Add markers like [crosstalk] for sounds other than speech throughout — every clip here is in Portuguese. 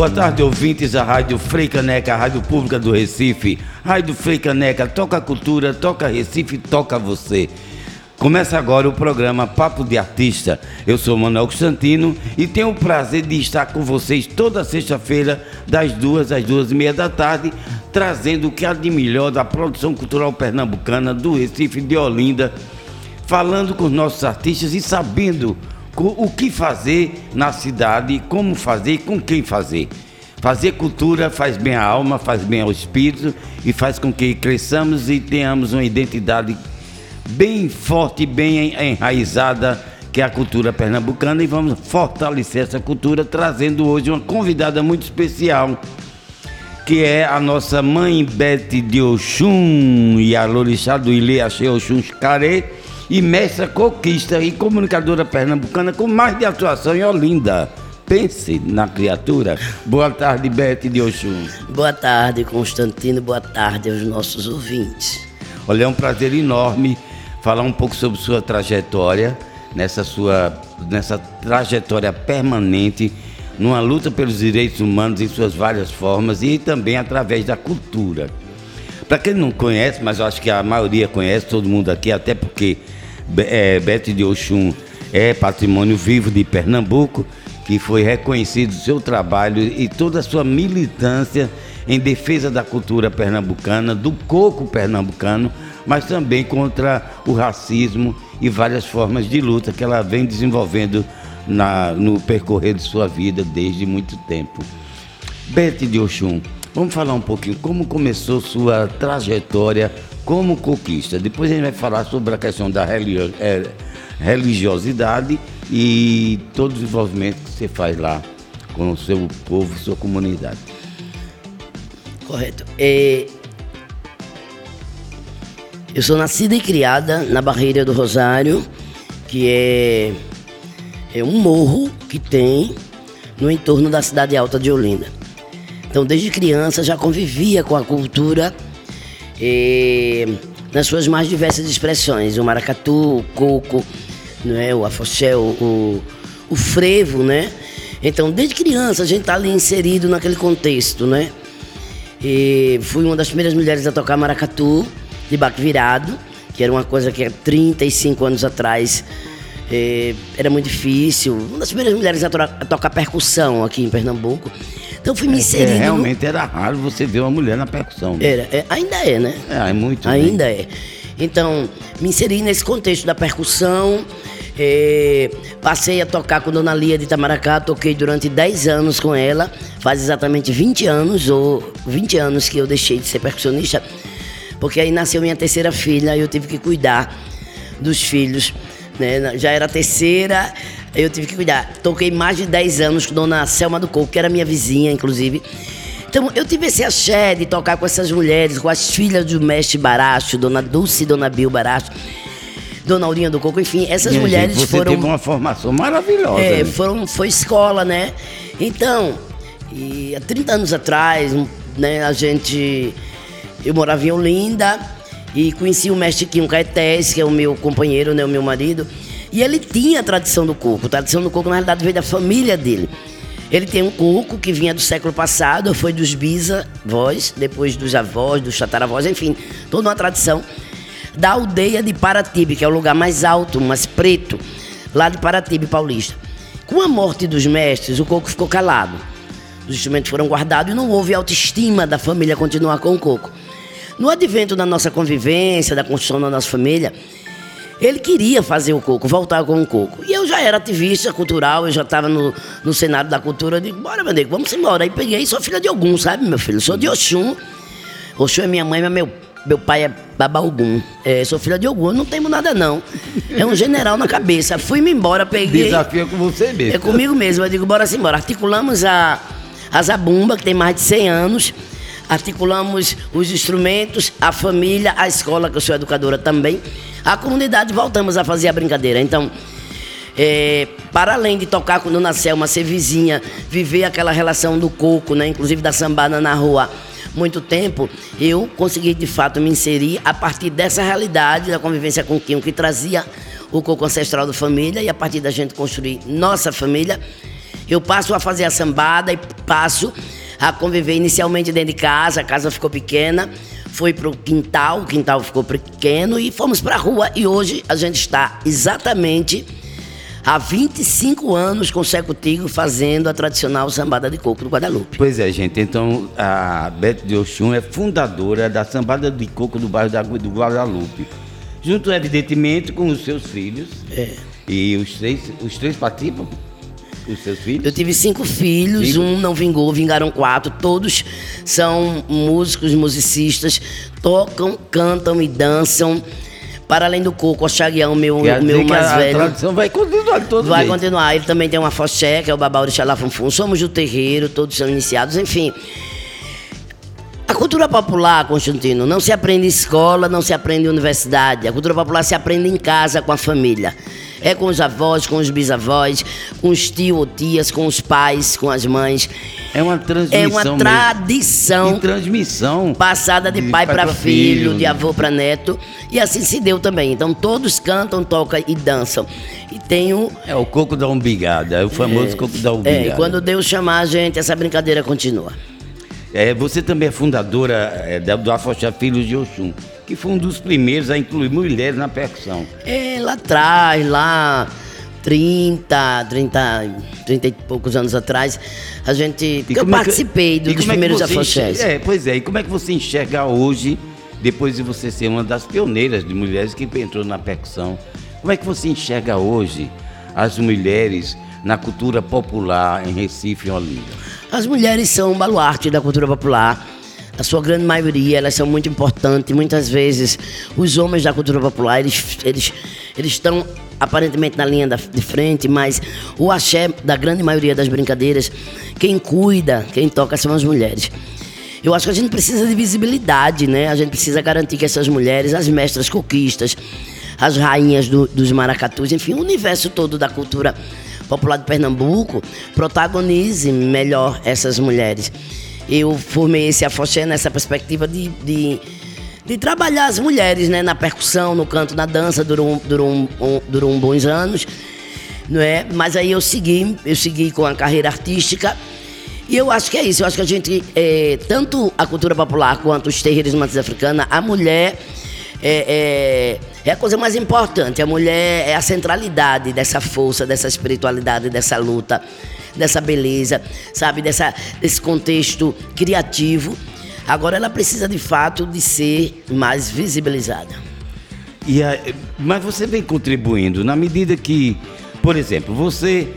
Boa tarde, ouvintes da Rádio Frei Caneca, Rádio Pública do Recife. Rádio Frei Caneca, toca cultura, toca Recife, toca você. Começa agora o programa Papo de Artista. Eu sou Manuel Constantino e tenho o prazer de estar com vocês toda sexta-feira, das duas às duas e meia da tarde, trazendo o que há de melhor da produção cultural pernambucana, do Recife, de Olinda, falando com os nossos artistas e sabendo o que fazer na cidade, como fazer e com quem fazer. Fazer cultura faz bem à alma, faz bem ao espírito e faz com que cresçamos e tenhamos uma identidade bem forte, bem enraizada, que é a cultura pernambucana, e vamos fortalecer essa cultura trazendo hoje uma convidada muito especial, que é a nossa mãe Bete de Oxum. E a Lorixá do Ilê Achei Oxum Carê, e mestra coquista e comunicadora pernambucana com mais de atuação em Olinda. Pense na criatura. Boa tarde, Bete de Oxum. Boa tarde, Constantino. Boa tarde aos nossos ouvintes. Olha, é um prazer enorme falar um pouco sobre sua trajetória, nessa sua nessa trajetória permanente, numa luta pelos direitos humanos em suas várias formas e também através da cultura. Para quem não conhece, mas eu acho que a maioria conhece, todo mundo aqui, até porque é, Bete de Oxum é patrimônio vivo de Pernambuco, que foi reconhecido seu trabalho e toda a sua militância em defesa da cultura pernambucana, do coco pernambucano, mas também contra o racismo e várias formas de luta que ela vem desenvolvendo na, no percorrer de sua vida desde muito tempo. Bete de Oxum, vamos falar um pouquinho como começou sua trajetória como coquista. Depois a gente vai falar sobre a questão da é, religiosidade e todo o desenvolvimento que você faz lá com o seu povo, sua comunidade. Correto. É, eu sou nascida e criada na Barreira do Rosário, que é, é um morro que tem no entorno da cidade alta de Olinda. Então, desde criança já convivia com a cultura eh, nas suas mais diversas expressões, o maracatu, o coco, né, o afoxé, o, o, o frevo, né? Então, desde criança a gente está ali inserido naquele contexto, né? E fui uma das primeiras mulheres a tocar maracatu de baque virado, que era uma coisa que há 35 anos atrás era muito difícil. Uma das primeiras mulheres a, a, tocar percussão aqui em Pernambuco. Então fui me é, inserindo. É, realmente era raro você ver uma mulher na percussão. Né? Era, é, ainda é, né? É, é muito. Ainda bem. é. Então, me inseri nesse contexto da percussão. É, passei a tocar com Dona Lia de Itamaracá, toquei durante 10 anos com ela, faz exatamente 20 anos, ou 20 anos que eu deixei de ser percussionista porque aí nasceu minha terceira filha e eu tive que cuidar dos filhos. Né? Já era a terceira, eu tive que cuidar. Toquei mais de 10 anos com Dona Selma do Coco, que era minha vizinha, inclusive. Então, eu tive esse axé de tocar com essas mulheres, com as filhas do mestre Baracho, Dona Dulce e Dona Bill Baracho. Dona Aurinha do Coco, enfim, essas Minha mulheres gente, você foram. Teve uma formação maravilhosa. É, foram, foi escola, né? Então, e há 30 anos atrás, né, a gente eu morava em Olinda e conheci o mestre Quinho Caetés, que é o meu companheiro, né, o meu marido. E ele tinha a tradição do coco. A tradição do coco, na realidade, veio da família dele. Ele tem um coco que vinha do século passado, foi dos bisavós, depois dos avós, dos tataravós, enfim, toda uma tradição da aldeia de Paratibe, que é o lugar mais alto, mais preto, lá de Paratibe, paulista. Com a morte dos mestres, o coco ficou calado. Os instrumentos foram guardados e não houve autoestima da família continuar com o coco. No advento da nossa convivência, da construção da nossa família, ele queria fazer o coco, voltar com o coco. E eu já era ativista cultural, eu já estava no, no Senado da Cultura. Eu digo, bora, meu nego, vamos embora. Aí peguei, sou filha de algum, sabe, meu filho? Sou de Oxum. Oxum é minha mãe, mas meu, meu pai é Babaugum. É, sou filha de Ogum, não temo nada não. É um general na cabeça. Fui-me embora, peguei. Desafio é com você mesmo. É comigo mesmo. Eu digo, bora embora. Articulamos a, a Zabumba, que tem mais de 100 anos articulamos os instrumentos, a família, a escola, que eu sou educadora também, a comunidade, voltamos a fazer a brincadeira. Então, é, para além de tocar com Dona Selma, ser vizinha, viver aquela relação do coco, né, inclusive da sambada na rua, muito tempo, eu consegui de fato me inserir a partir dessa realidade da convivência com o que trazia o coco ancestral da família, e a partir da gente construir nossa família, Eu passo a fazer a sambada e passo a conviver inicialmente dentro de casa, a casa ficou pequena, foi para o quintal, o quintal ficou pequeno e fomos para a rua. E hoje a gente está exatamente há 25 anos consecutivos fazendo a tradicional sambada de coco do Guadalupe. Pois é, gente. Então a Bete de Oxum é fundadora da sambada de coco do bairro do Guadalupe. Junto, evidentemente, com os seus filhos. É. E os três, os três participam? Os seus filhos? Eu tive cinco filhos, um não vingou, vingaram quatro. Todos são músicos, musicistas, tocam, cantam e dançam. Para além do Coco, o Chaguião, meu, Quer meu mais a, velho. A tradição vai continuar todo Vai jeito. continuar. Ele também tem uma foché, que é o Babau de Xalafunfum. Somos do terreiro, todos são iniciados, enfim. A cultura popular, Constantino, não se aprende em escola, não se aprende em universidade. A cultura popular se aprende em casa, com a família. É com os avós, com os bisavós, com os tios ou tias, com os pais, com as mães. É uma transmissão É uma mesmo. tradição E transmissão. passada de, De pai pai para filho, filho. de avô para neto. E assim se deu também. Então todos cantam, tocam e dançam. E tem o. É o coco da umbigada, é o famoso coco da umbigada. É, e quando Deus chamar a gente, essa brincadeira continua. É, você também é fundadora é, da- do Afoxá Filhos de Oxum, que foi um dos primeiros a incluir mulheres na percussão. É, lá atrás, lá 30, 30, 30 e poucos anos atrás, a gente. Eu é que- participei do- dos é que primeiros você afoxés. É, pois é. E como é que você enxerga hoje, depois de você ser uma das pioneiras de mulheres que entrou na percussão, como é que você enxerga hoje as mulheres na cultura popular em Recife e Olinda? As mulheres são um baluarte da cultura popular. A sua grande maioria, elas são muito importantes. Muitas vezes, os homens da cultura popular, eles, eles, eles estão aparentemente na linha da- de frente, mas o axé da grande maioria das brincadeiras, quem cuida, quem toca são as mulheres. Eu acho que a gente precisa de visibilidade, né? A gente precisa garantir que essas mulheres, as mestras coquistas, as rainhas do- dos maracatus, enfim, o universo todo da cultura popular de Pernambuco protagonize melhor essas mulheres. Eu formei esse afoxé nessa perspectiva de, de, de trabalhar as mulheres né? na percussão, no canto, na dança, durou, durou, um, um- durou um bons anos. Não é? Mas aí eu segui, eu segui com a carreira artística e eu acho que é isso. Eu acho que a gente, é, tanto a cultura popular quanto os terreiros de matriz africana, a mulher é, é, é a coisa mais importante. A mulher é a centralidade dessa força, dessa espiritualidade, dessa luta, dessa beleza, sabe? Dessa, desse contexto criativo. Agora ela precisa de fato de ser mais visibilizada. E a- mas você vem contribuindo na medida que, por exemplo, você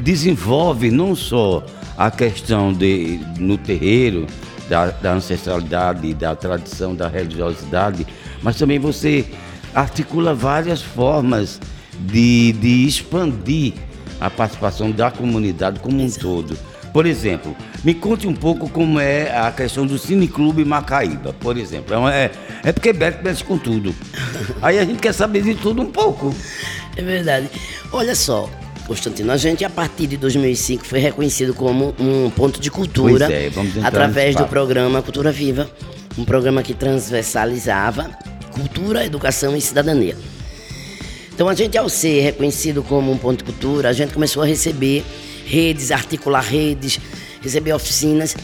desenvolve não só a questão de no terreiro da, da ancestralidade, da tradição, da religiosidade, mas também você articula várias formas de, de expandir a participação da comunidade como um todo. Por exemplo, me conte um pouco como é a questão do Cineclube Macaíba, por exemplo. É, uma- é, é porque Beto mexe com tudo. Aí a gente quer saber de tudo um pouco. É verdade. Olha só, Constantino, a gente a partir de 2005 foi reconhecido como um ponto de cultura é, através do programa Cultura Viva, um programa que transversalizava cultura, educação e cidadania. Então a gente ao ser reconhecido como um ponto de cultura, a gente começou a receber redes, articular redes, receber oficinas.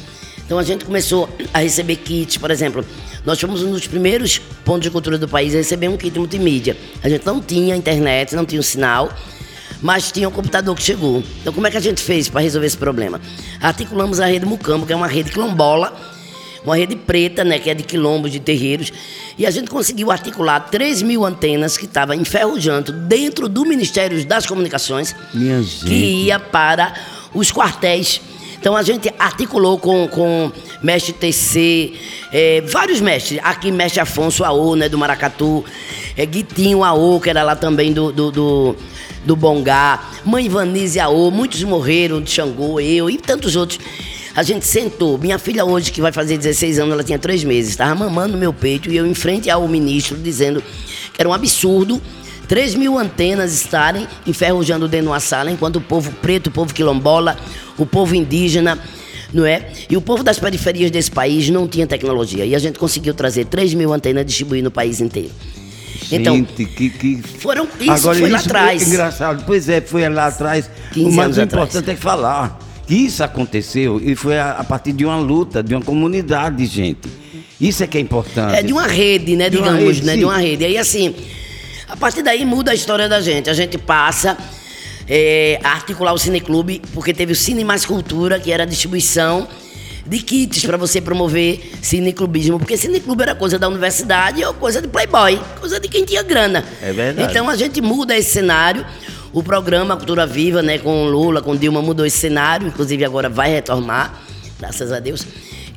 Então a gente começou a receber kits, por exemplo, nós fomos um dos primeiros pontos de cultura do país a receber um kit multimídia. A gente não tinha internet, não tinha o sinal, mas tinha um computador que chegou. Então como é que a gente fez para resolver esse problema? Articulamos a rede Mucambo, que é uma rede quilombola, uma rede preta, né, que é de quilombos, de terreiros, e a gente conseguiu articular 3 mil antenas que estavam enferrujando dentro do Ministério das Comunicações, Minha que gente. ia para os quartéis. Então a gente articulou com, com mestre TC, eh, vários mestres. Aqui, mestre Afonso Aô, né, do Maracatu, eh, Guitinho Aô, que era lá também do, do, do, do Bongá, mãe Vanise Aô, muitos morreram de Xangô, eu e tantos outros. A gente sentou. Minha filha hoje, que vai fazer 16 anos, ela tinha três meses, estava mamando no meu peito e eu em frente ao ministro dizendo que era um absurdo 3 mil antenas estarem enferrujando dentro de uma sala, enquanto o povo preto, o povo quilombola, o povo indígena, não é? E o povo das periferias desse país não tinha tecnologia. E a gente conseguiu trazer 3 mil antenas distribuir no país inteiro. Então, Gente, que, que... foram, isso foi lá atrás. engraçado. Pois é, foi lá atrás. 15 o mais anos importante atrás. é falar isso aconteceu e foi a, a partir de uma luta, de uma comunidade, gente. Isso é que é importante. É de uma rede, né? De uma digamos, rede, né? sim. De uma rede. Aí assim, a partir daí muda a história da gente. A gente passa é, a articular o Cineclube, porque teve o Cine Mais Cultura, que era a distribuição de kits para você promover cineclubismo. Porque cineclube era coisa da universidade ou coisa de playboy, coisa de quem tinha grana. É verdade. Então a gente muda esse cenário. O programa Cultura Viva, né, com Lula, com Dilma, mudou esse cenário. Inclusive agora vai retomar, graças a Deus.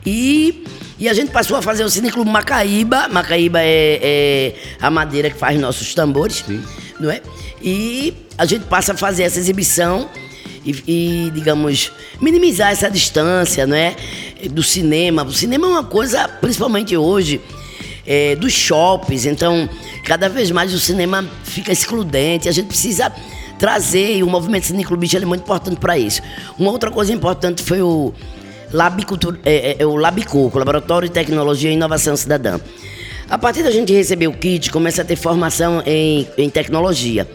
E, e a gente passou a fazer o Cineclube Macaíba. Macaíba é, é a madeira que faz nossos tambores, não é? E a gente passa a fazer essa exibição e, e, digamos, minimizar essa distância, não é? Do cinema. O cinema é uma coisa, principalmente hoje, é, dos shoppings. Então, cada vez mais o cinema fica excludente. A gente precisa trazer, e o movimento cineclubista ele é muito importante para isso. Uma outra coisa importante foi o Labicultura, é, é, o Labicoco, Laboratório de Tecnologia e Inovação Cidadã. A partir da gente receber o kit, começa a ter formação em, em tecnologia.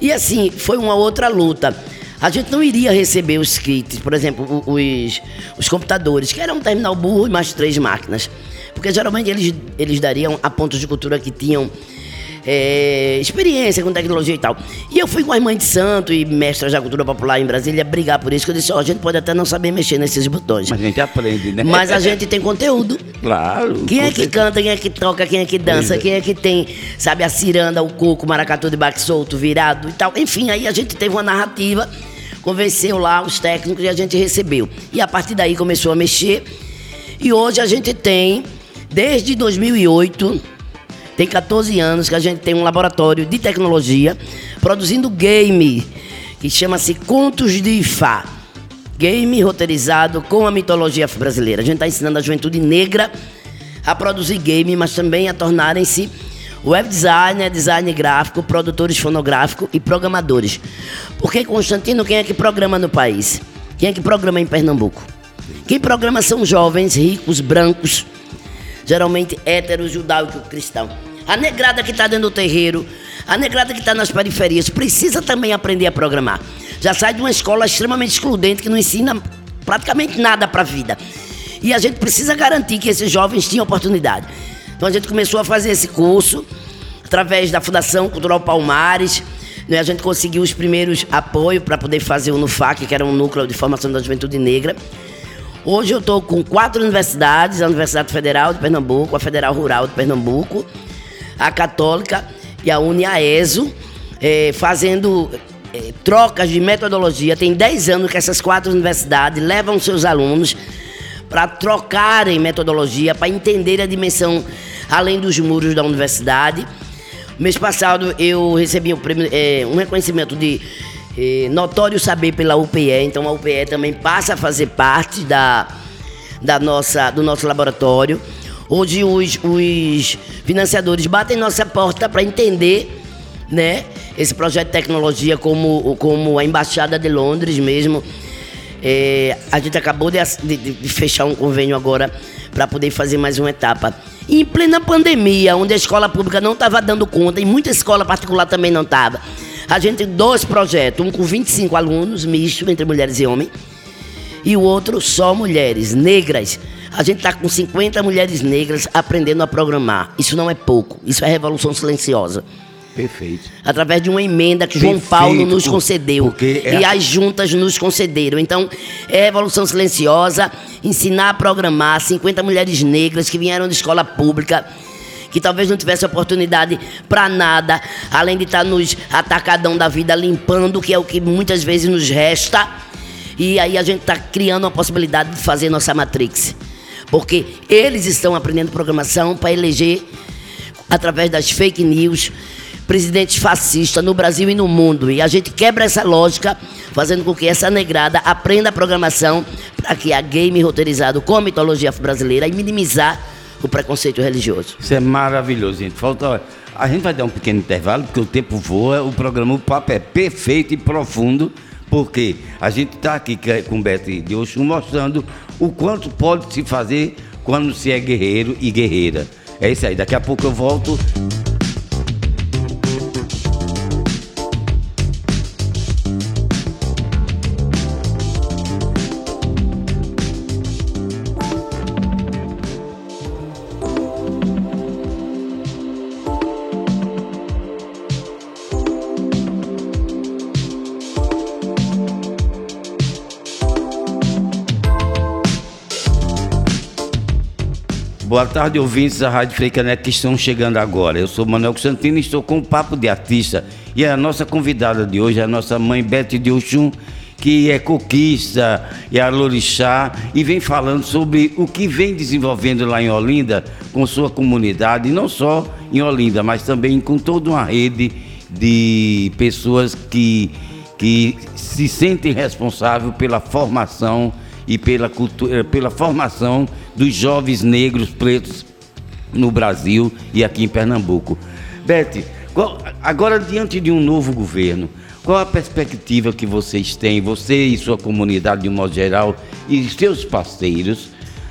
E assim, foi uma outra luta. A gente não iria receber os kits, por exemplo, os, os computadores, que era um terminal burro e mais três máquinas. Porque geralmente eles, eles dariam a pontos de cultura que tinham é, experiência com tecnologia e tal. E eu fui com a irmã de santo e mestra da cultura popular em Brasília brigar por isso, que eu disse, ó, a gente pode até não saber mexer nesses botões. Mas a gente aprende, né? Mas a gente tem conteúdo. Claro. Quem é que canta, quem é que toca, quem é que dança, é. quem é que tem, sabe, a ciranda, o coco, o maracatu de baque solto, virado e tal. Enfim, aí a gente teve uma narrativa, convenceu lá os técnicos e a gente recebeu. E a partir daí começou a mexer. E hoje a gente tem, desde 2008, tem 14 anos que a gente tem um laboratório de tecnologia produzindo game que chama-se Contos de Ifá. Game roteirizado com a mitologia brasileira. A gente está ensinando a juventude negra a produzir game, mas também a tornarem-se web designer, design gráfico, produtores fonográficos e programadores. Porque, Constantino, quem é que programa no país? Quem é que programa em Pernambuco? Quem programa são jovens, ricos, brancos, geralmente hétero, judaico, cristão. A negrada que está dentro do terreiro, a negrada que está nas periferias, precisa também aprender a programar. Já sai de uma escola extremamente excludente que não ensina praticamente nada para a vida. E a gente precisa garantir que esses jovens tenham oportunidade. Então a gente começou a fazer esse curso através da Fundação Cultural Palmares. né? A gente conseguiu os primeiros apoios para poder fazer o NUFAC, que era um núcleo de formação da juventude negra. Hoje eu estou com quatro universidades, a Universidade Federal de Pernambuco, a Federal Rural de Pernambuco, a Católica e a Uniaeso, eh, fazendo eh, trocas de metodologia. Tem 10 anos que essas quatro universidades levam seus alunos para trocarem metodologia, para entender a dimensão além dos muros da universidade. Mês passado eu recebi prêmio, eh, um reconhecimento de eh, notório saber pela UPE, então a UPE também passa a fazer parte da, da nossa, do nosso laboratório. Hoje os, os financiadores batem nossa porta para entender né, esse projeto de tecnologia como, como a Embaixada de Londres mesmo. É, a gente acabou de, de- de- fechar um convênio agora para poder fazer mais uma etapa. Em plena pandemia, onde a escola pública não estava dando conta, e muita escola particular também não estava, a gente tem dois projetos, um com 25 alunos, misto entre mulheres e homens, e o outro só mulheres negras. A gente está com 50 mulheres negras aprendendo a programar. Isso não é pouco, isso é revolução silenciosa Perfeito. através de uma emenda que João Perfeito, Paulo nos concedeu é e as juntas nos concederam. Então, é Revolução Silenciosa, ensinar a programar 50 mulheres negras que vieram de escola pública, que talvez não tivessem oportunidade para nada, além de estar nos atacadão da vida limpando, que é o que muitas vezes nos resta. E aí a gente está criando uma possibilidade de fazer nossa Matrix. Porque eles estão aprendendo programação para eleger através das fake news, presidentes fascistas no Brasil e no mundo. E a gente quebra essa lógica, fazendo com que essa negrada aprenda a programação para que a game roteirizado com a mitologia brasileira e minimizar o preconceito religioso. Isso é maravilhoso, gente. Falta. A gente vai dar um pequeno intervalo, porque o tempo voa, o programa, o papo é perfeito e profundo, porque a gente está aqui com o Beto de Oxum mostrando o quanto pode se fazer quando se é guerreiro e guerreira. É isso aí, daqui a pouco eu volto. Boa tarde, ouvintes da Rádio Freicaneca que estão chegando agora. Eu sou Manuel Constantino e estou com o Papo de Artista. E a nossa convidada de hoje é a nossa mãe Beth de Oxum, que é coquista e é alorixá e vem falando sobre o que vem desenvolvendo lá em Olinda com sua comunidade, e não só em Olinda, mas também com toda uma rede de pessoas que, que se sentem responsáveis pela formação e pela, cultura, pela formação dos jovens negros pretos no Brasil e aqui em Pernambuco. Beth, qual, agora diante de um novo governo, qual a perspectiva que vocês têm, você e sua comunidade de um modo geral, e seus parceiros,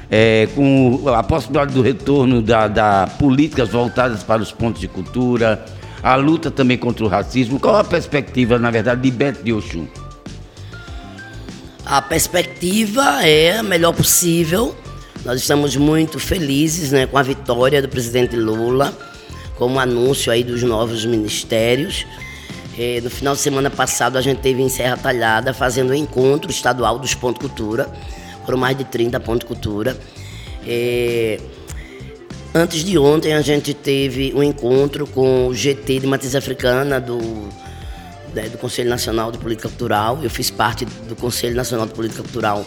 é, com a possibilidade do retorno da, da, políticas voltadas para os pontos de cultura, a luta também contra o racismo? Qual a perspectiva, na verdade, de Beto de Oxum? A perspectiva é a melhor possível. Nós estamos muito felizes né, com a vitória do presidente Lula, com o anúncio aí dos novos ministérios. É, no final de semana passado, a gente teve em Serra Talhada fazendo o encontro estadual dos Pontos Cultura. Foram mais de 30 Pontos Cultura. É, antes de ontem, a gente teve um encontro com o GT de Matriz Africana do, né, do Conselho Nacional de Política Cultural. Eu fiz parte do Conselho Nacional de Política Cultural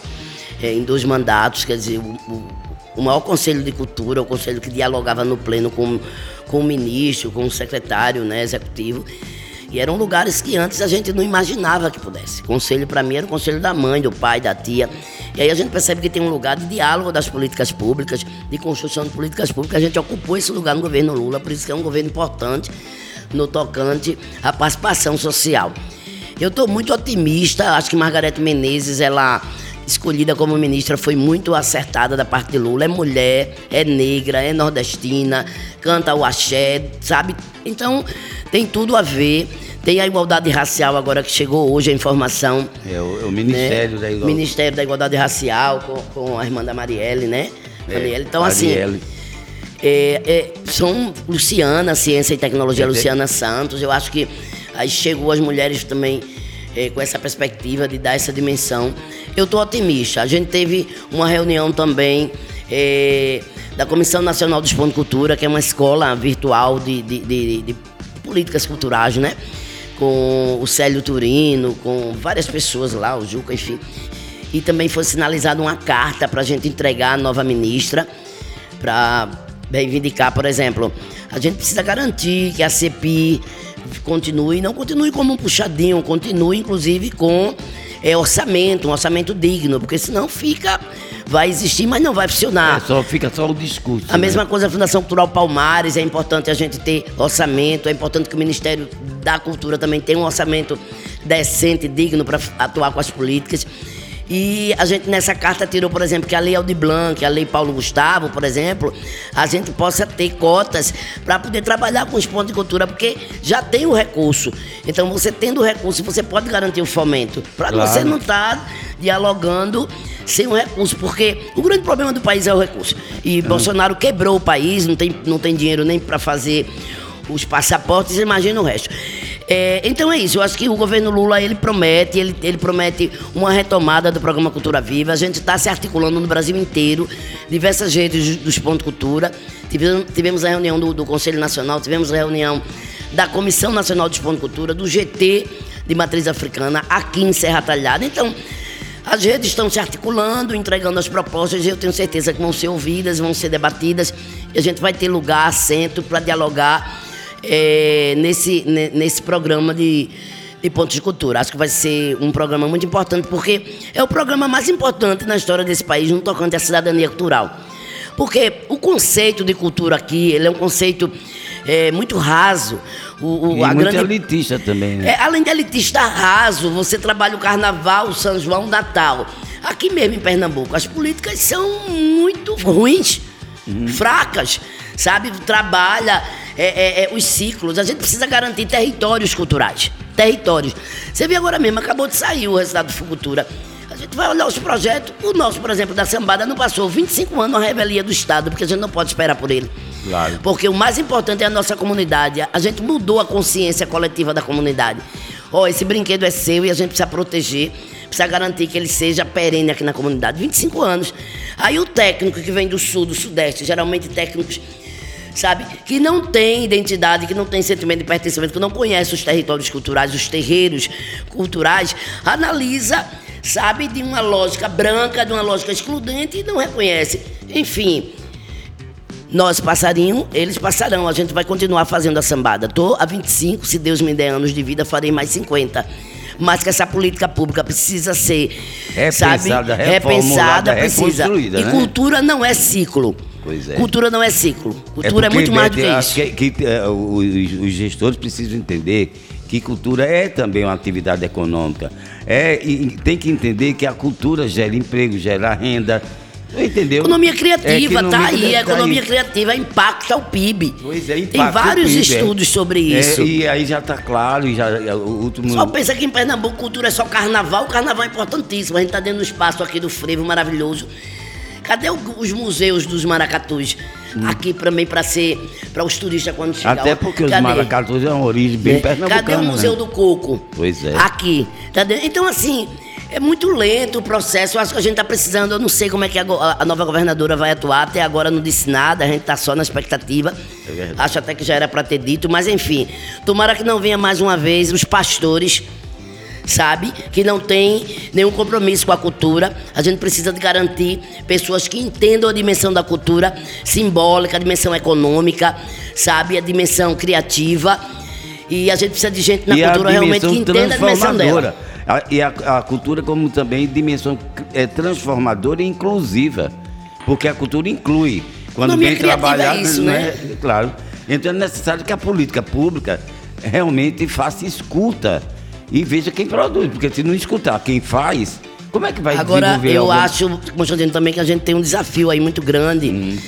é, em dois mandatos, quer dizer, o, o, maior conselho de cultura, o conselho que dialogava no pleno com, com o ministro, com o secretário né, executivo. E eram lugares que antes a gente não imaginava que pudesse. Conselho para mim era o conselho da mãe, do pai, da tia. E aí a gente percebe que tem um lugar de diálogo das políticas públicas, de construção de políticas públicas. A gente ocupou esse lugar no governo Lula, por isso que é um governo importante no tocante à participação social. Eu estou muito otimista, acho que Margarete Menezes, ela escolhida como ministra foi muito acertada da parte de Lula. É mulher, é negra, é nordestina, canta o axé, sabe? Então tem tudo a ver. Tem a igualdade racial agora que chegou hoje a informação. É o, é o Ministério né? da Igualdade. Ministério da Igualdade Racial com, com a irmã da Marielle, né? É, Marielle. Então, Marielle. assim. É, é, são Luciana, Ciência e Tecnologia, É, Luciana Santos. Eu acho que aí chegou as mulheres também é, com essa perspectiva de dar essa dimensão. Eu estou otimista. A gente teve uma reunião também é, da Comissão Nacional do de Cultura, que é uma escola virtual de, de, de, de políticas culturais, né? Com o Célio Turino, com várias pessoas lá, o Juca, enfim. E também foi sinalizada uma carta para a gente entregar à nova ministra, para reivindicar, por exemplo, a gente precisa garantir que a CPI continue, não continue como um puxadinho, continue inclusive com é, orçamento, um orçamento digno, porque senão fica, vai existir, mas não vai funcionar. É, só, fica só o discurso. A né? mesma coisa a Fundação Cultural Palmares, é importante a gente ter orçamento, é importante que o Ministério da Cultura também tenha um orçamento decente, digno para atuar com as políticas. E a gente nessa carta tirou, por exemplo, que a Lei Aldir Blanc, a Lei Paulo Gustavo, por exemplo, a gente possa ter cotas para poder trabalhar com os pontos de cultura, porque já tem o recurso. Então, você tendo o recurso, você pode garantir o fomento. Para Claro. você não estar dialogando sem o recurso, porque o grande problema do país é o recurso. E Bolsonaro quebrou o país, não tem, não tem dinheiro nem para fazer os passaportes, imagina o resto. É, então é isso, eu acho que o governo Lula ele promete, ele, ele promete uma retomada do programa Cultura Viva. A gente está se articulando no Brasil inteiro, diversas redes dos pontos cultura. Tivemos, a reunião do, do Conselho Nacional, tivemos a reunião da Comissão Nacional dos Pontos Cultura, do GT de Matriz Africana aqui em Serra Talhada. Então, as redes estão se articulando, entregando as propostas e eu tenho certeza que vão ser ouvidas, vão ser debatidas e a gente vai ter lugar, assento para dialogar é, nesse, ne- nesse programa de, de Pontos de Cultura. Acho que vai ser um programa muito importante porque é o programa mais importante na história desse país no tocante à cidadania cultural. Porque o conceito de cultura aqui, ele é um conceito é, muito raso. O, o- a muito grande elitista também, né? é, além de elitista raso, você trabalha o carnaval, o São João, o Natal. Aqui mesmo em Pernambuco, as políticas são muito ruins, fracas, sabe? Trabalha é, é, é, os ciclos. A gente precisa garantir territórios culturais. Territórios. Você vê agora mesmo, acabou de sair o resultado do Fucultura. A gente vai olhar os projetos. O nosso, por exemplo, da Sambada não passou 25 anos a revelia do Estado, porque a gente não pode esperar por ele. Claro. Porque o mais importante é a nossa comunidade. A gente mudou a consciência coletiva da comunidade. ó, esse brinquedo é seu e a gente precisa proteger, precisa garantir que ele seja perene aqui na comunidade. 25 anos. Aí o técnico que vem do sul, do sudeste, geralmente técnicos sabe? Que não tem identidade, que não tem sentimento de pertencimento, que não conhece os territórios culturais, os terreiros culturais, analisa, sabe, de uma lógica branca, de uma lógica excludente e não reconhece. Enfim, nós passarinho, eles passarão. A gente vai continuar fazendo a sambada. Tô há 25, se Deus me der anos de vida, farei mais 50 mas que essa política pública precisa ser repensada, sabe, repensada, precisa. E né? cultura não é ciclo. Pois é. Cultura não é ciclo. Cultura é, é muito mais do que isso. Que, que, é, os, os gestores precisam entender que cultura é também uma atividade econômica. É, tem que entender que a cultura gera emprego, gera renda, Entendeu? Economia criativa, é, tá aí. A economia tá criativa impacta o PIB. Pois é, impacta Tem vários PIB, é. estudos é. sobre isso. É, e aí já está claro, e já, o último... Só pensa que em Pernambuco cultura é só carnaval, o carnaval é importantíssimo. A gente está dentro do espaço aqui do frevo maravilhoso. Cadê os museus dos maracatus? Hum. Aqui também para ser para os turistas quando chegar. Até porque Cadê? os maracatus é uma origem bem é. pernambucana. Cadê o Museu né? do Coco? Pois é. Aqui. Então assim, é muito lento o processo. Eu acho que a gente está precisando. Eu não sei como é que a, a, nova governadora vai atuar. Até agora não disse nada. A gente está só na expectativa. É acho até que já era para ter dito. Mas enfim, tomara que não venha mais uma vez os pastores sabe? Que não tem nenhum compromisso com a cultura. A gente precisa de garantir pessoas que entendam a dimensão da cultura simbólica, a dimensão econômica, sabe? A dimensão criativa. E a gente precisa de gente na e cultura realmente que entenda a dimensão dela. A, e a, a, cultura como também dimensão é, transformadora e inclusiva. Porque a cultura inclui. Quando bem trabalhada, é isso, né? É, claro. Então é necessário que a política pública realmente faça escuta e veja quem produz. Porque se não escutar quem faz, como é que vai Agora, eu algum... acho, Constantino, também que a gente tem um desafio aí muito grande. Hum.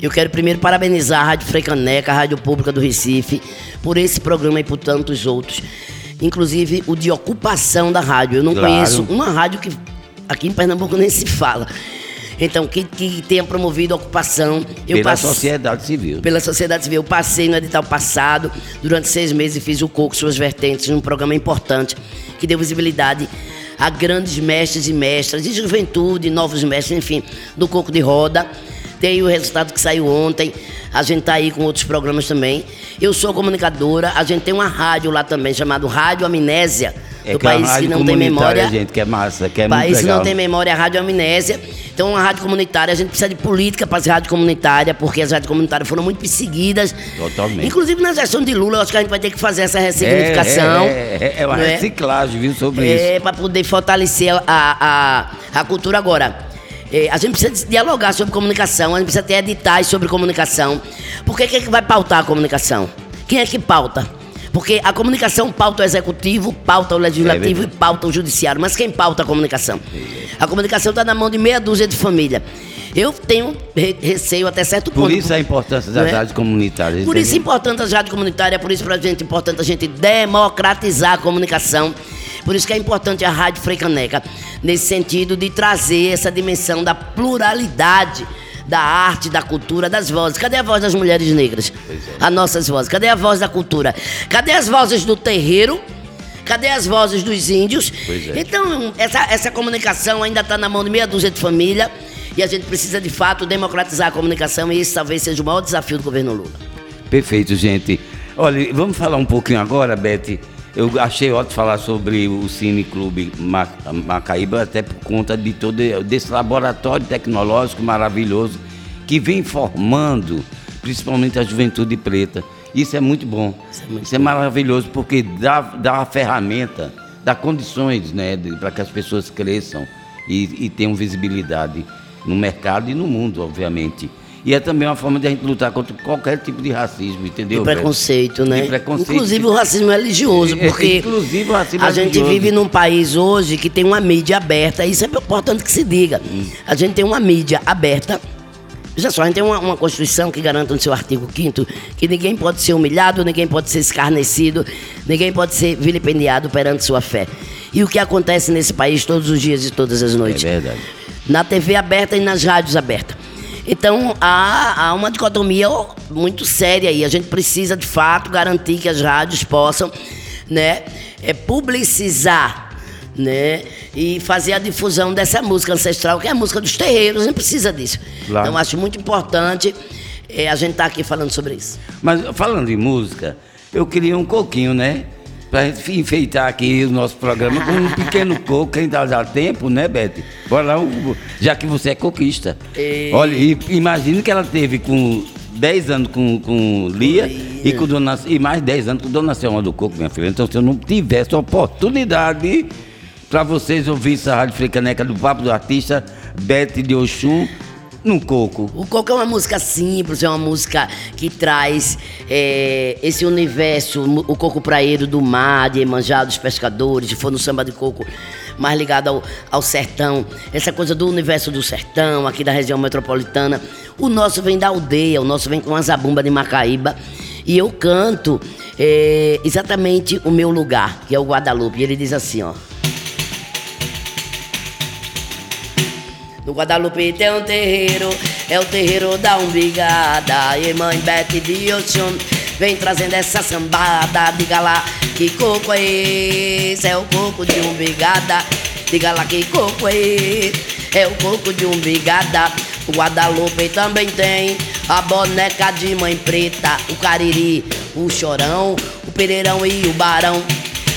Eu quero primeiro parabenizar a Rádio Frecaneca, a Rádio Pública do Recife, por esse programa e por tantos outros inclusive o de ocupação da rádio. Eu não claro. conheço uma rádio que aqui em Pernambuco nem se fala. Então, que, que tenha promovido a ocupação. Eu pela passe... sociedade civil. Pela sociedade civil. Eu passei no edital passado, durante seis meses, fiz o Coco Suas Vertentes, um programa importante que deu visibilidade a grandes mestres e mestras, de juventude, novos mestres, enfim, do Coco de Roda. Tem o resultado que saiu ontem. A gente tá aí com outros programas também. Eu sou comunicadora, a gente tem uma rádio lá também, chamada Rádio Amnésia. É do que é país é que não tem memória. gente, que é massa, que é país que não tem memória, a Rádio Amnésia. Então, uma rádio comunitária, a gente precisa de política para as rádios comunitárias, porque as rádios comunitárias foram muito perseguidas. Totalmente. Inclusive na gestão de Lula, eu acho que a gente vai ter que fazer essa ressignificação. É, é, é, é uma é? reciclagem, viu, sobre é, isso. É, para poder fortalecer a, a, a cultura agora. É, a gente precisa dialogar sobre comunicação, a gente precisa ter editais sobre comunicação. Por que, que, é que vai pautar a comunicação? Quem é que pauta? Porque a comunicação pauta o executivo, pauta o legislativo é e pauta o judiciário. Mas quem pauta a comunicação? A comunicação está na mão de meia dúzia de família. Eu tenho receio até certo ponto. Por isso a importância das é? rádios comunitárias. Por isso é importante as rádios comunitárias, por isso para a gente é importante a gente democratizar a comunicação. Por isso que é importante a Rádio Freicaneca, nesse sentido de trazer essa dimensão da pluralidade da arte, da cultura, das vozes. Cadê a voz das mulheres negras? É. As nossas vozes. Cadê a voz da cultura? Cadê as vozes do terreiro? Cadê as vozes dos índios? É. Então, essa, essa comunicação ainda está na mão de meia dúzia de família e a gente precisa, de fato, democratizar a comunicação e esse talvez seja o maior desafio do governo Lula. Perfeito, gente. Olha, vamos falar um pouquinho agora, Beth, eu achei ótimo falar sobre o Cine Clube Macaíba, até por conta de todo desse laboratório tecnológico maravilhoso que vem formando principalmente a juventude preta. Isso é muito bom. Isso é, muito Isso é maravilhoso porque dá, dá a ferramenta, dá condições né, para que as pessoas cresçam e, e tenham visibilidade no mercado e no mundo, obviamente. E é também uma forma de a gente lutar contra qualquer tipo de racismo, entendeu? De preconceito, né? De preconceito. Inclusive o racismo religioso, [laughs] é, porque Inclusive o racismo a religioso. gente vive num país hoje que tem uma mídia aberta, e isso é importante que se diga. Hum. A gente tem uma mídia aberta. Veja só, a gente tem uma, uma Constituição que garante no seu artigo 5 que ninguém pode ser humilhado, ninguém pode ser escarnecido, ninguém pode ser vilipendiado perante sua fé. E o que acontece nesse país todos os dias e todas as noites? É verdade. Na TV aberta e nas rádios abertas. Então há, há uma dicotomia muito séria aí. A gente precisa, de fato, garantir que as rádios possam né? É publicizar né? E fazer a difusão dessa música ancestral, que é a música dos terreiros, não precisa disso. Claro. Então, acho muito importante é, a gente estar tá aqui falando sobre isso. Mas, falando em música, eu queria um coquinho, né? Pra gente enfeitar aqui o nosso programa com um pequeno [laughs] coco, ainda dá tempo, né, Beth? Bora lá, já que você é coquista. E... Olha, imagine que ela teve com 10 anos com, com Lia e, com Dona, e mais 10 anos com Dona Selma do Coco, minha filha. Então, se eu não tivesse oportunidade para vocês ouvirem essa Rádio Frecaneca do Papo do Artista, Bete de Oxum, no Coco. O Coco é uma música simples, é uma música que traz é, esse universo, o coco praeiro do mar, de Emanjá, dos pescadores, se for no samba de coco, mais ligado ao, ao sertão, essa coisa do universo do sertão, aqui da região metropolitana. O nosso vem da aldeia, o nosso vem com a zabumba de Macaíba. E eu canto é, exatamente o meu lugar, que é o Guadalupe. E ele diz assim, ó. No Guadalupe tem um terreiro, é o terreiro da umbigada. E mãe Bete de Oxum vem trazendo essa sambada. Diga lá que coco é esse, é o coco de umbigada. Diga lá que coco é esse, é o coco de umbigada. O Guadalupe também tem a boneca de mãe preta, o cariri, o chorão, o pereirão e o barão.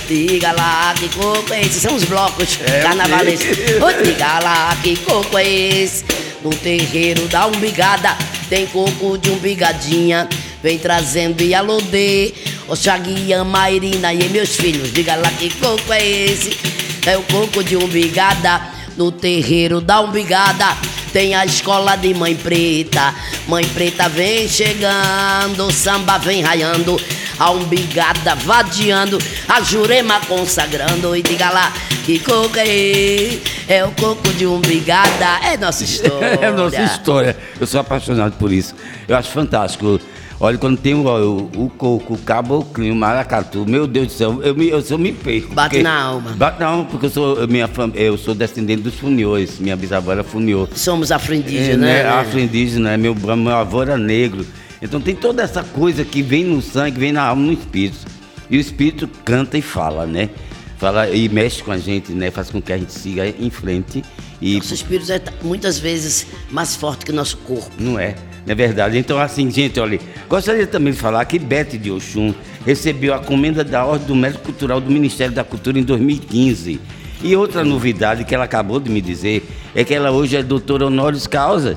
Diga lá que coco é esse, são os blocos é carnavalescos. Diga lá que coco é esse, no terreiro da umbigada tem coco de umbigadinha. Vem trazendo e alodê, Oxaguia, Mairina e meus filhos. Diga lá que coco é esse, é o coco de umbigada no terreiro da umbigada. Tem a escola de Mãe Preta. Mãe Preta vem chegando, samba vem raiando, a umbigada vadiando, a jurema consagrando. E diga lá que coco é, é o coco de umbigada. É nossa história. [laughs] é nossa história. Eu sou apaixonado por isso. Eu acho fantástico. Olha, quando tem o, o, o coco, o caboclinho, o maracatu, meu Deus do céu, eu me, eu, eu me perco. Bate na alma. Bate na alma, porque eu sou, minha, eu sou descendente dos funiões, minha bisavó era funiô. Somos afro-indígenas, é, né? Afro-indígena, meu, meu avô era negro. Então tem toda essa coisa que vem no sangue, vem na alma, no espírito. E o espírito canta e fala, né? Fala e mexe com a gente, né? Faz com que a gente siga em frente. E... Nosso espírito é muitas vezes mais forte que o nosso corpo. Não é? Não é verdade? Então, assim, gente, olha, gostaria também de falar que Bete de Oxum recebeu a comenda da Ordem do Mérito Cultural do Ministério da Cultura em 2015. E outra novidade que ela acabou de me dizer é que ela hoje é doutora honoris causa.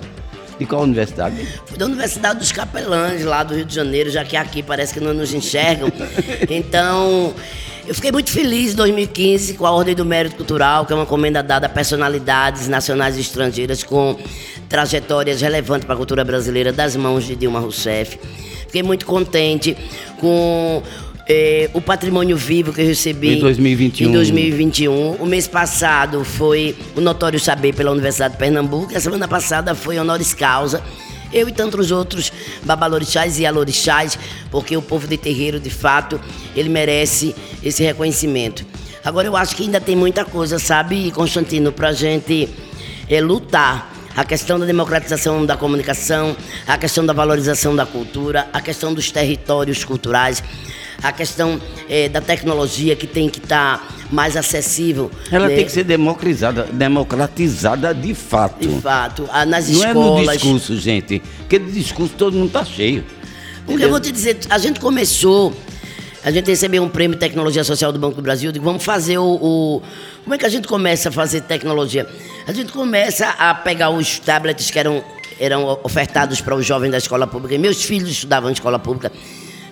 De qual universidade? Da Universidade dos Capelães, lá do Rio de Janeiro, já que aqui parece que não nos enxergam. [laughs] Então, eu fiquei muito feliz em 2015 com a Ordem do Mérito Cultural, que é uma comenda dada a personalidades nacionais e estrangeiras com trajetórias relevantes para a cultura brasileira das mãos de Dilma Rousseff. Fiquei muito contente com é, o patrimônio vivo que eu recebi em 2021. em 2021. O mês passado foi o Notório Saber pela Universidade de Pernambuco. A semana passada foi honoris causa. Eu e tantos outros babalorixás e alorixás, porque o povo de terreiro, de fato, ele merece esse reconhecimento. Agora, eu acho que ainda tem muita coisa, sabe, Constantino, para a gente é, lutar a questão da democratização da comunicação, a questão da valorização da cultura, a questão dos territórios culturais, a questão é, da tecnologia que tem que estar tá mais acessível. Ela né? tem que ser democratizada, democratizada de fato. De fato, nas Não escolas. Não é no discurso, gente. Porque de discurso todo mundo está cheio. Porque entendeu? eu vou te dizer, a gente começou a gente recebeu um prêmio tecnologia social do Banco do Brasil. Digo, vamos fazer o, o, Como é que a gente começa a fazer tecnologia? A gente começa a pegar os tablets que eram, eram ofertados para os jovens da escola pública. E meus filhos estudavam em escola pública.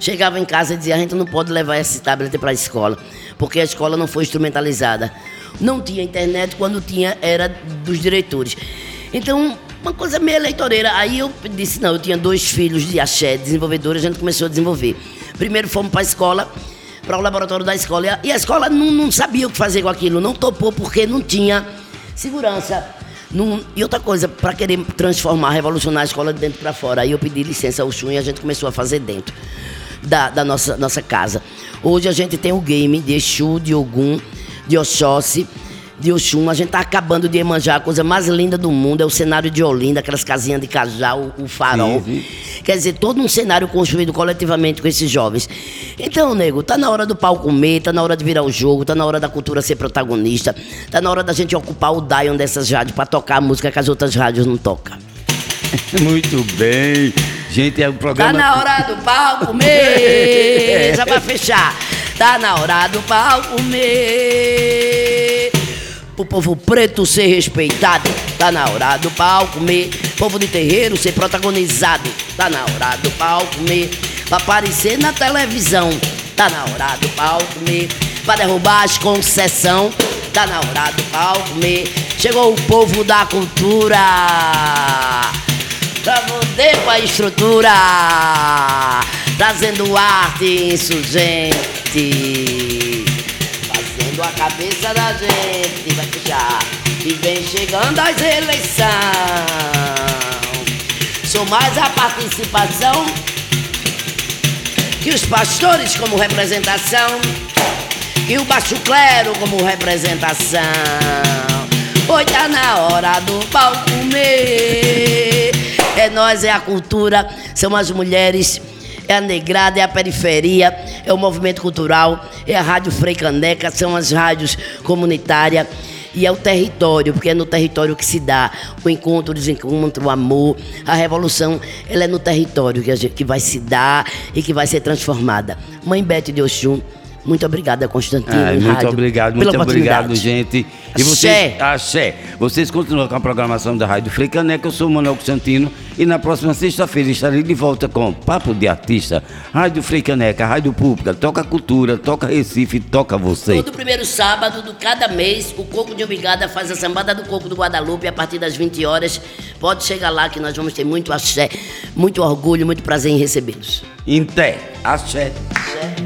Chegavam em casa e diziam: a gente não pode levar esse tablet para a escola, porque a escola não foi instrumentalizada. Não tinha internet, quando tinha, era dos diretores. Então, uma coisa meio eleitoreira. Aí eu disse: não, eu tinha dois filhos de axé, desenvolvedores, a gente começou a desenvolver. Primeiro fomos para a escola, para o laboratório da escola. E a escola não, não sabia o que fazer com aquilo, não topou porque não tinha segurança. E outra coisa, para querer transformar, revolucionar a escola de dentro para fora. Aí eu pedi licença ao Chum e a gente começou a fazer dentro da, da nossa, nossa casa. Hoje a gente tem o game de Exu, de Ogum, de Oxóssi, de Oxum. A gente tá acabando de Emanjá, a coisa mais linda do mundo. É o cenário de Olinda, aquelas casinhas de casal, o, farol. Sim, Quer dizer, todo um cenário construído coletivamente com esses jovens. Então, nego, tá na hora do pau comer, tá na hora de virar o jogo, tá na hora da cultura ser protagonista, tá na hora da gente ocupar o Dion dessas rádios pra tocar a música que as outras rádios não tocam. [laughs] Muito bem. Gente, é um Tá programa. na hora do pau comer. [laughs] Já pra fechar. Tá na hora do pau comer. O povo preto ser respeitado. Tá na hora do pau comer. Povo de terreiro ser protagonizado. Tá na hora do pau comer. Pra aparecer na televisão. Tá na hora do pau comer. Pra derrubar as concessão. Tá na hora do pau comer. Chegou o povo da cultura pra poder com a estrutura, trazendo arte insurgente, fazendo a cabeça da gente, vai puxar, e vem chegando as eleições. Sou mais a participação que os pastores como representação, que o baixo clero como representação. Hoje tá na hora do pau comer. É nós, é a cultura, são as mulheres, é a negrada, é a periferia, é o movimento cultural, é a Rádio Frei Caneca, são as rádios comunitárias. E é o território, porque é no território que se dá o encontro, o desencontro, o amor. A revolução, ela é no território que, gente, que vai se dar e que vai ser transformada. Mãe Bete de Oxum, muito obrigada, Constantino. E muito rádio, obrigado, muito obrigado, gente. E vocês, Axé. axé. Vocês continuam com a programação da Rádio Frei Caneca. Eu sou o Manuel Constantino e na próxima sexta-feira estarei de volta com Papo de Artista. Rádio Frei Caneca, Rádio Pública, toca cultura, toca Recife, toca você. Todo primeiro sábado de cada mês, o Coco de Obrigada faz a sambada do Coco do Guadalupe a partir das 20 horas. Pode chegar lá que nós vamos ter muito axé, muito orgulho, muito prazer em recebê-los. Em té, axé. Axé.